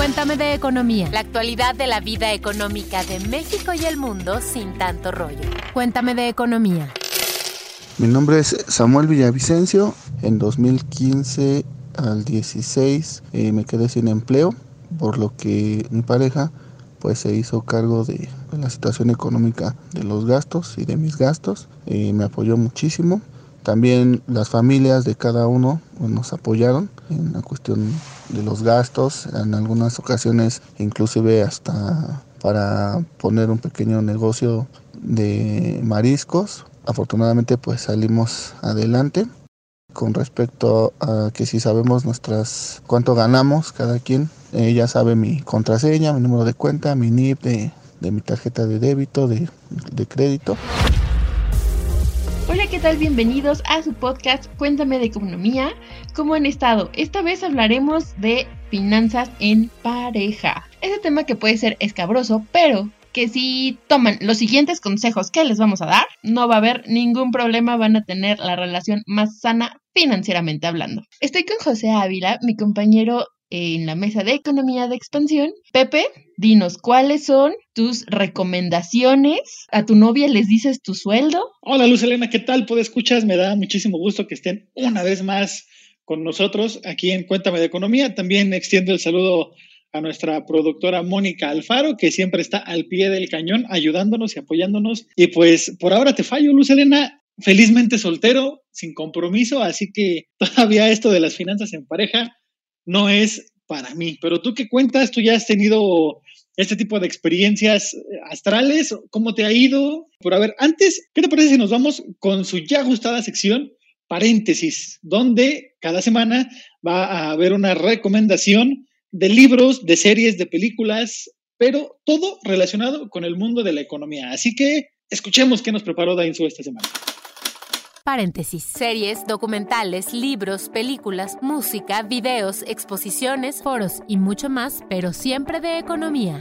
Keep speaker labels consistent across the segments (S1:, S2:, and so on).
S1: Cuéntame de economía.
S2: La actualidad de la vida económica de México y el mundo sin tanto rollo.
S1: Cuéntame de economía.
S3: Mi nombre es Samuel Villavicencio. En 2015 al 16 eh, me quedé sin empleo, por lo que mi pareja pues se hizo cargo de, la situación económica de los gastos y de mis gastos. Eh, me apoyó muchísimo. También las familias de cada uno pues, nos apoyaron en la cuestión de los gastos, en algunas ocasiones inclusive hasta para poner un pequeño negocio de mariscos. Afortunadamente pues salimos adelante. Con respecto a que si sabemos nuestras cuánto ganamos cada quien, ella sabe mi contraseña, mi número de cuenta, mi NIP de, mi tarjeta de débito, de, de crédito.
S4: Hola, ¿qué tal? Bienvenidos a su podcast Cuéntame de Economía. ¿Cómo han estado? Esta vez hablaremos de finanzas en pareja. Ese tema que puede ser escabroso, pero que si toman los siguientes consejos que les vamos a dar, no va a haber ningún problema, van a tener la relación más sana financieramente hablando. Estoy con José Ávila, mi compañero en la mesa de economía de expansión. Pepe, dinos cuáles son tus recomendaciones. A tu novia les dices tu sueldo.
S5: Hola Luz Elena, ¿qué tal? Pues escuchas, me da muchísimo gusto que estén una vez más con nosotros aquí en Cuéntame de Economía. También extiendo el saludo a nuestra productora Mónica Alfaro, que siempre está al pie del cañón ayudándonos y apoyándonos. Y pues por ahora te fallo, Luz Elena, felizmente soltero, sin compromiso, así que todavía esto de las finanzas en pareja no es para mí. Pero tú qué cuentas, tú ya has tenido este tipo de experiencias astrales, ¿cómo te ha ido? Por a ver, antes, ¿qué te parece si nos vamos con su ya gustada sección, paréntesis, donde cada semana va a haber una recomendación de libros, de series, de películas, pero todo relacionado con el mundo de la economía. Así que escuchemos qué nos preparó Dainzu esta semana.
S2: Paréntesis. Series, documentales, libros, películas, música, videos, exposiciones, foros y mucho más, pero siempre de economía.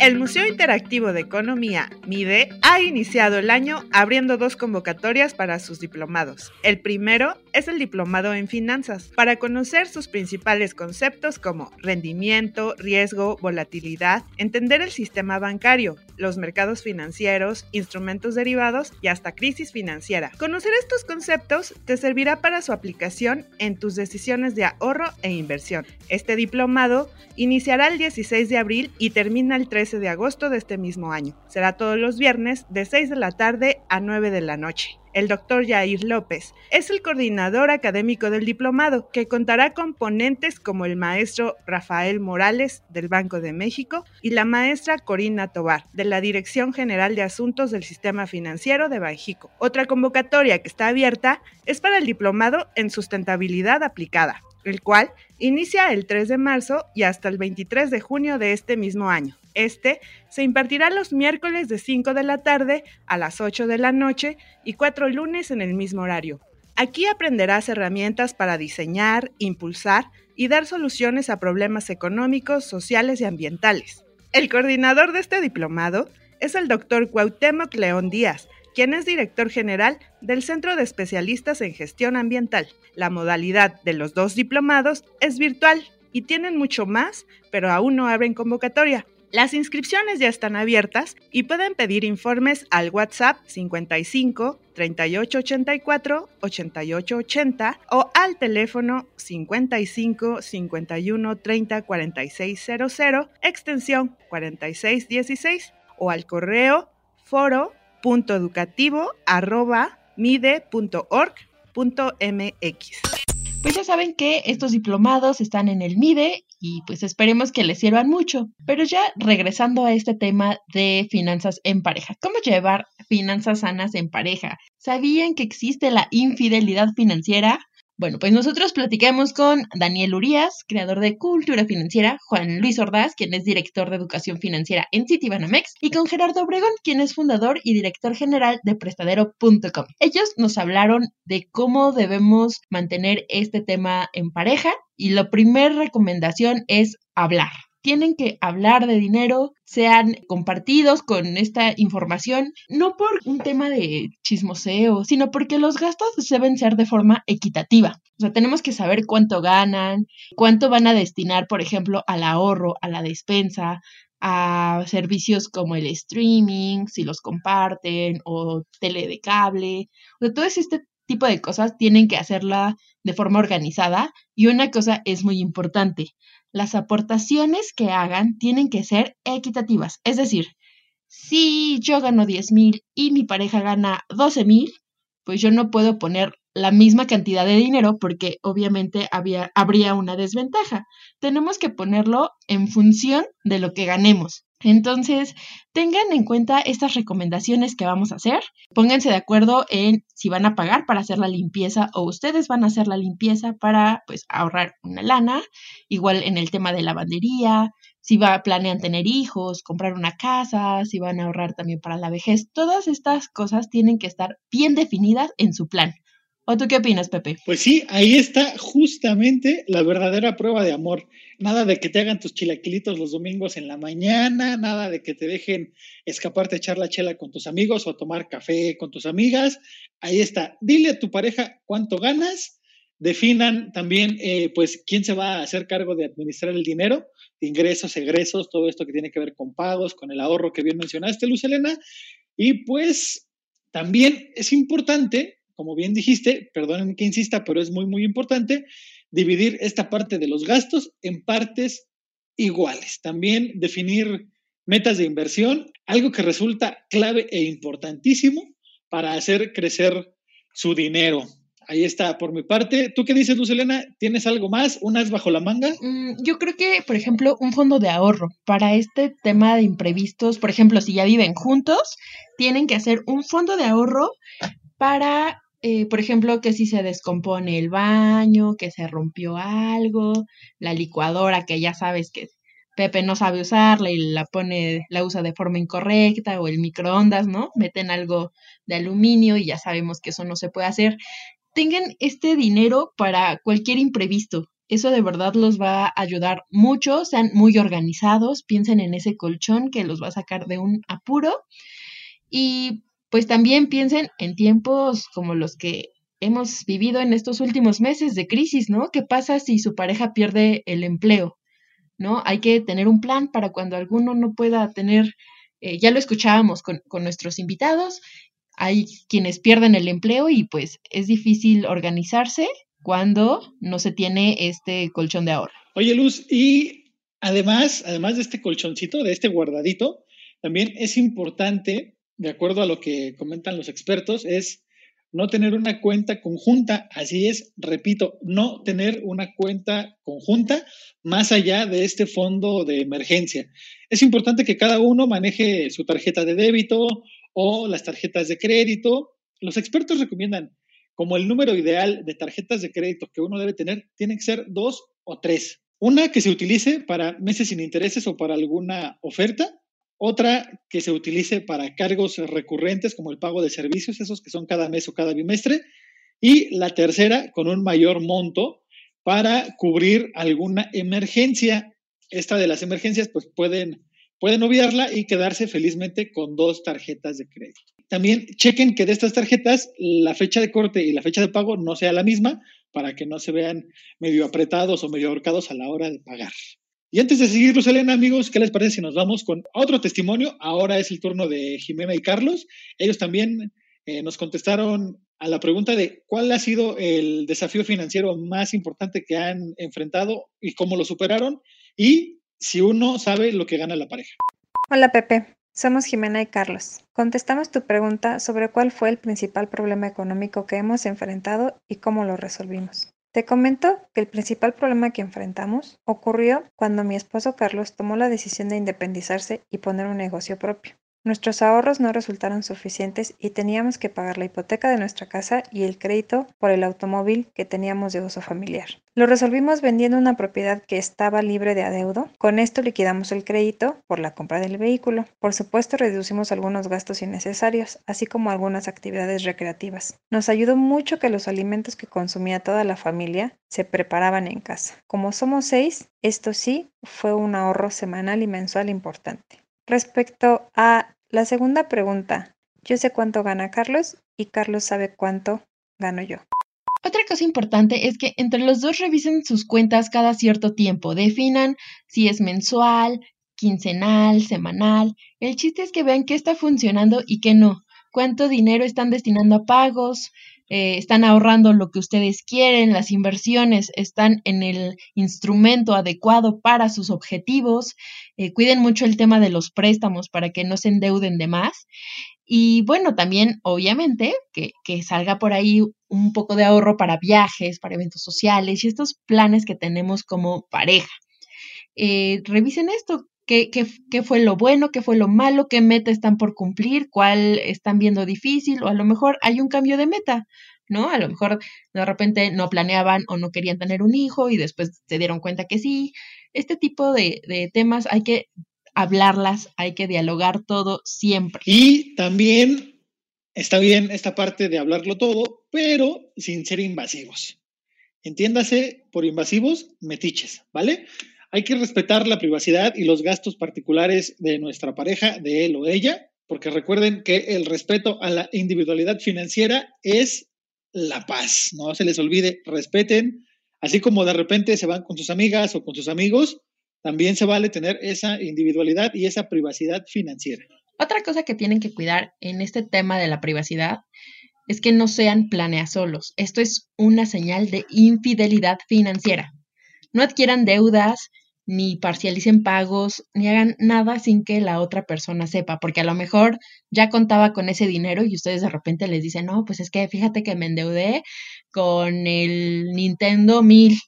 S6: El Museo Interactivo de Economía, MIDE, ha iniciado el año abriendo dos convocatorias para sus diplomados. El primero es el diplomado en finanzas, para conocer sus principales conceptos como rendimiento, riesgo, volatilidad, entender el sistema bancario, los mercados financieros, instrumentos derivados y hasta crisis financiera. Conocer estos conceptos te servirá para su aplicación en tus decisiones de ahorro e inversión. Este diplomado iniciará el 16 de abril y termina el 13 de agosto de este mismo año. Será todos los viernes de 6 de la tarde a 9 de la noche. El doctor Jair López es el coordinador académico del diplomado, que contará con ponentes como el maestro Rafael Morales del Banco de México y la maestra Corina Tobar de la Dirección General de Asuntos del Sistema Financiero de Banjico. Otra convocatoria que está abierta es para el diplomado en sustentabilidad aplicada, el cual inicia el 3 de marzo y hasta el 23 de junio de este mismo año. Este se impartirá los miércoles de 5 de la tarde a las 8 de la noche y cuatro lunes en el mismo horario. Aquí aprenderás herramientas para diseñar, impulsar y dar soluciones a problemas económicos, sociales y ambientales. El coordinador de este diplomado es el doctor Cuauhtémoc León Díaz, quien es director general del Centro de Especialistas en Gestión Ambiental. La modalidad de los dos diplomados es virtual y tienen mucho más, pero aún no abren convocatoria. Las inscripciones ya están abiertas y pueden pedir informes al WhatsApp 55 3884 8880 o al teléfono 55 51 30 4600 extensión 4616 o al correo foro.educativo@mide.org.mx.
S4: Pues ya saben que estos diplomados están en el MIDE y pues esperemos que les sirvan mucho. Pero ya regresando a este tema de finanzas en pareja, ¿cómo llevar finanzas sanas en pareja? ¿Sabían que existe la infidelidad financiera? Bueno, pues nosotros platicamos con Daniel Urias, creador de Cultura Financiera, Juan Luis Ordaz, quien es director de Educación Financiera en Citibanamex, y con Gerardo Obregón, quien es fundador y director general de Prestadero.com. Ellos nos hablaron de cómo debemos mantener este tema en pareja y la primera recomendación es hablar. Tienen que hablar de dinero, sean compartidos con esta información, no por un tema de chismoseo, sino porque los gastos deben ser de forma equitativa. O sea, tenemos que saber cuánto ganan, cuánto van a destinar, por ejemplo, al ahorro, a la despensa, a servicios como el streaming, si los comparten, o tele de cable. O sea, todo este tipo de cosas tienen que hacerla de forma organizada. Y una cosa es muy importante, las aportaciones que hagan tienen que ser equitativas. Es decir, si yo gano 10 mil y mi pareja gana 12 mil, pues yo no puedo poner la misma cantidad de dinero porque obviamente había, habría una desventaja. Tenemos que ponerlo en función de lo que ganemos. Entonces, tengan en cuenta estas recomendaciones que vamos a hacer. Pónganse de acuerdo en si van a pagar para hacer la limpieza o ustedes van a hacer la limpieza para pues ahorrar una lana. Igual en el tema de lavandería, si va, planean tener hijos, comprar una casa, si van a ahorrar también para la vejez. Todas estas cosas tienen que estar bien definidas en su plan. ¿O tú qué opinas, Pepe?
S5: Pues sí, ahí está justamente la verdadera prueba de amor. Nada de que te hagan tus chilaquilitos los domingos en la mañana, nada de que te dejen escaparte a echar la chela con tus amigos o a tomar café con tus amigas. Ahí está. Dile a tu pareja cuánto ganas. Definan también, eh, pues, quién se va a hacer cargo de administrar el dinero, ingresos, egresos, todo esto que tiene que ver con pagos, con el ahorro que bien mencionaste, Luz Elena. Y pues también es importante como bien dijiste, perdónenme que insista, pero es muy, muy importante, dividir esta parte de los gastos en partes iguales. También definir metas de inversión, algo que resulta clave e importantísimo para hacer crecer su dinero. Ahí está, por mi parte. ¿Tú qué dices, Luz Elena? ¿Tienes algo más? ¿Unas bajo la manga?
S4: Mm, yo creo que, por ejemplo, un fondo de ahorro para este tema de imprevistos, por ejemplo, si ya viven juntos, tienen que hacer un fondo de ahorro para eh, por ejemplo, que si se descompone el baño, que se rompió algo, la licuadora que ya sabes que Pepe no sabe usarla y la pone, la usa de forma incorrecta, o el microondas, ¿no? Meten algo de aluminio y ya sabemos que eso no se puede hacer. Tengan este dinero para cualquier imprevisto. Eso de verdad los va a ayudar mucho, sean muy organizados, piensen en ese colchón que los va a sacar de un apuro. Y pues también piensen en tiempos como los que hemos vivido en estos últimos meses de crisis, ¿no? ¿Qué pasa si su pareja pierde el empleo? ¿No? Hay que tener un plan para cuando alguno no pueda tener, eh, ya lo escuchábamos con, con nuestros invitados, hay quienes pierden el empleo y pues es difícil organizarse cuando no se tiene este colchón de ahorro.
S5: Oye, Luz, y además, además de este colchoncito, de este guardadito, también es importante de acuerdo a lo que comentan los expertos, es no tener una cuenta conjunta. Así es, repito, no tener una cuenta conjunta más allá de este fondo de emergencia. Es importante que cada uno maneje su tarjeta de débito o las tarjetas de crédito. Los expertos recomiendan como el número ideal de tarjetas de crédito que uno debe tener, tiene que ser dos o tres. Una que se utilice para meses sin intereses o para alguna oferta otra que se utilice para cargos recurrentes como el pago de servicios, esos que son cada mes o cada bimestre. Y la tercera con un mayor monto para cubrir alguna emergencia. Esta de las emergencias pues pueden, pueden obviarla y quedarse felizmente con dos tarjetas de crédito. También chequen que de estas tarjetas la fecha de corte y la fecha de pago no sea la misma para que no se vean medio apretados o medio ahorcados a la hora de pagar. Y antes de seguir, Elena, amigos, ¿qué les parece si nos vamos con otro testimonio? Ahora es el turno de Jimena y Carlos. Ellos también eh, nos contestaron a la pregunta de cuál ha sido el desafío financiero más importante que han enfrentado y cómo lo superaron y si uno sabe lo que gana la pareja.
S7: Hola Pepe, somos Jimena y Carlos. Contestamos tu pregunta sobre cuál fue el principal problema económico que hemos enfrentado y cómo lo resolvimos. Te comento que el principal problema que enfrentamos ocurrió cuando mi esposo Carlos tomó la decisión de independizarse y poner un negocio propio. Nuestros ahorros no resultaron suficientes y teníamos que pagar la hipoteca de nuestra casa y el crédito por el automóvil que teníamos de uso familiar. Lo resolvimos vendiendo una propiedad que estaba libre de adeudo. Con esto liquidamos el crédito por la compra del vehículo. Por supuesto, reducimos algunos gastos innecesarios, así como algunas actividades recreativas. Nos ayudó mucho que los alimentos que consumía toda la familia se preparaban en casa. Como somos seis, esto sí fue un ahorro semanal y mensual importante. Respecto a la segunda pregunta, yo sé cuánto gana Carlos y Carlos sabe cuánto gano yo.
S4: Otra cosa importante es que entre los dos revisen sus cuentas cada cierto tiempo, definan si es mensual, quincenal, semanal. El chiste es que vean qué está funcionando y qué no, cuánto dinero están destinando a pagos, eh, están ahorrando lo que ustedes quieren, las inversiones están en el instrumento adecuado para sus objetivos, eh, cuiden mucho el tema de los préstamos para que no se endeuden de más. Y bueno, también obviamente que, salga por ahí un poco de ahorro para viajes, para eventos sociales y estos planes que tenemos como pareja. Eh, revisen esto, ¿Qué, qué, qué, fue lo bueno, qué fue lo malo, qué meta están por cumplir, cuál están viendo difícil, o a lo mejor hay un cambio de meta, ¿no? A lo mejor de repente no planeaban o no querían tener un hijo y después se dieron cuenta que sí. Este tipo de, de temas hay que hablarlas, hay que dialogar todo siempre.
S5: Y también está bien esta parte de hablarlo todo, pero sin ser invasivos. Entiéndase por invasivos, metiches, ¿vale? Hay que respetar la privacidad y los gastos particulares de nuestra pareja, de él o ella, porque recuerden que el respeto a la individualidad financiera es la paz. No se les olvide, respeten, así como de repente se van con sus amigas o con sus amigos, también se vale tener esa individualidad y esa privacidad financiera.
S4: Otra cosa que tienen que cuidar en este tema de la privacidad es que no sean planeasolos. Esto es una señal de infidelidad financiera. No adquieran deudas, ni parcialicen pagos, ni hagan nada sin que la otra persona sepa, porque a lo mejor ya contaba con ese dinero y ustedes de repente les dicen, no, pues es que fíjate que me endeudé con el Nintendo 1000,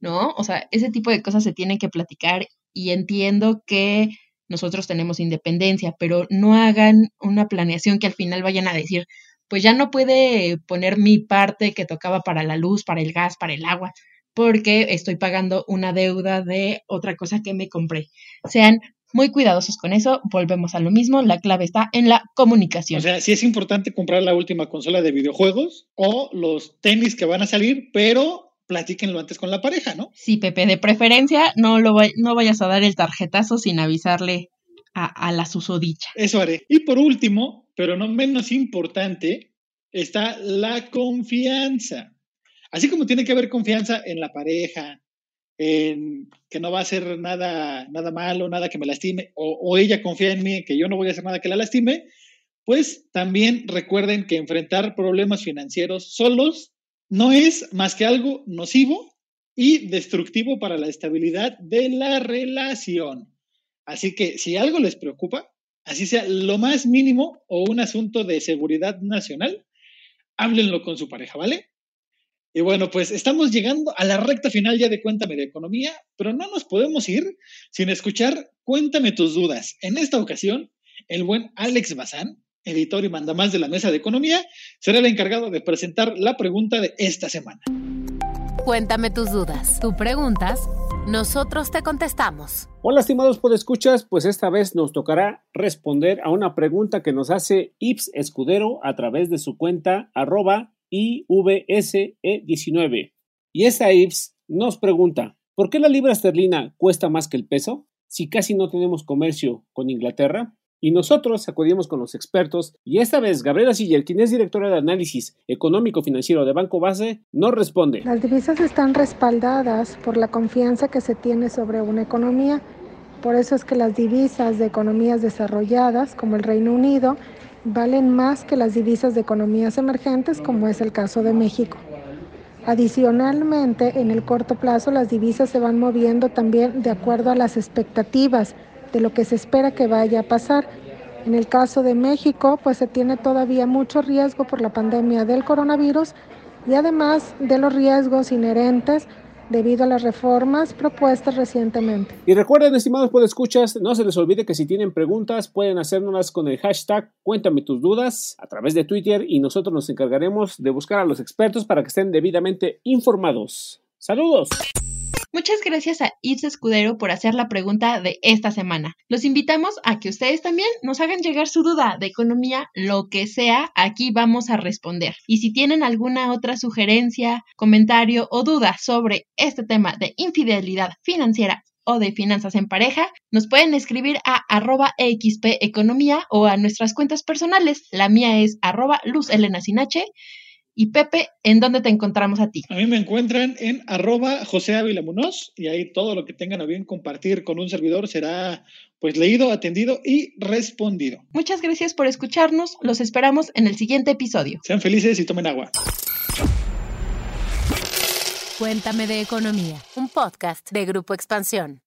S4: ¿no? O sea, ese tipo de cosas se tienen que platicar y entiendo que nosotros tenemos independencia, pero no hagan una planeación que al final vayan a decir, pues ya no puede poner mi parte que tocaba para la luz, para el gas, para el agua porque estoy pagando una deuda de otra cosa que me compré. Sean muy cuidadosos con eso, volvemos a lo mismo, la clave está en la comunicación.
S5: O sea, sí es importante comprar la última consola de videojuegos o los tenis que van a salir, pero platíquenlo antes con la pareja, ¿no?
S4: Sí, Pepe, de preferencia no, lo no vayas a dar el tarjetazo sin avisarle a, a la susodicha.
S5: Eso haré. Y por último, pero no menos importante, está la confianza. Así como tiene que haber confianza en la pareja, en que no va a hacer nada, nada malo, nada que me lastime, o, ella confía en mí, que yo no voy a hacer nada que la lastime, pues también recuerden que enfrentar problemas financieros solos no es más que algo nocivo y destructivo para la estabilidad de la relación. Así que si algo les preocupa, así sea lo más mínimo o un asunto de seguridad nacional, háblenlo con su pareja, ¿vale? Y bueno, pues estamos llegando a la recta final ya de Cuéntame de Economía, pero no nos podemos ir sin escuchar Cuéntame tus dudas. En esta ocasión, el buen Alex Bazán, editor y mandamás de la Mesa de Economía, será el encargado de presentar la pregunta de esta semana.
S2: Cuéntame tus dudas. Tú preguntas, nosotros te contestamos.
S8: Hola, estimados podescuchas, pues esta vez nos tocará responder a una pregunta que nos hace Ips Escudero a través de su cuenta arroba IVSE19. Y esa IVS nos pregunta, ¿por qué la libra esterlina cuesta más que el peso si casi no tenemos comercio con Inglaterra? Y nosotros acudimos con los expertos y esta vez Gabriela Siller, quien es directora de análisis económico-financiero de Banco Base, nos responde.
S9: Las divisas están respaldadas por la confianza que se tiene sobre una economía. Por eso es que las divisas de economías desarrolladas, como el Reino Unido, valen más que las divisas de economías emergentes, como es el caso de México. Adicionalmente, en el corto plazo, las divisas se van moviendo también de acuerdo a las expectativas de lo que se espera que vaya a pasar. En el caso de México, pues se tiene todavía mucho riesgo por la pandemia del coronavirus y además de los riesgos inherentes debido a las reformas propuestas recientemente.
S8: Y recuerden, estimados escuchas, no se les olvide que si tienen preguntas pueden hacérnoslas con el hashtag Cuéntame tus dudas a través de Twitter y nosotros nos encargaremos de buscar a los expertos para que estén debidamente informados. ¡Saludos!
S4: Muchas gracias a Yves Escudero por hacer la pregunta de esta semana. Los invitamos a que ustedes también nos hagan llegar su duda de economía, lo que sea, aquí vamos a responder. Y si tienen alguna otra sugerencia, comentario o duda sobre este tema de infidelidad financiera o de finanzas en pareja, nos pueden escribir a arroba xpeconomía o a nuestras cuentas personales. La mía es arroba y Pepe, ¿en dónde te encontramos a ti?
S5: A mí me encuentran en arroba José Ávila y ahí todo lo que tengan a bien compartir con un servidor será pues leído, atendido y respondido.
S4: Muchas gracias por escucharnos. Los esperamos en el siguiente episodio.
S5: Sean felices y tomen agua.
S2: Cuéntame de Economía, un podcast de Grupo Expansión.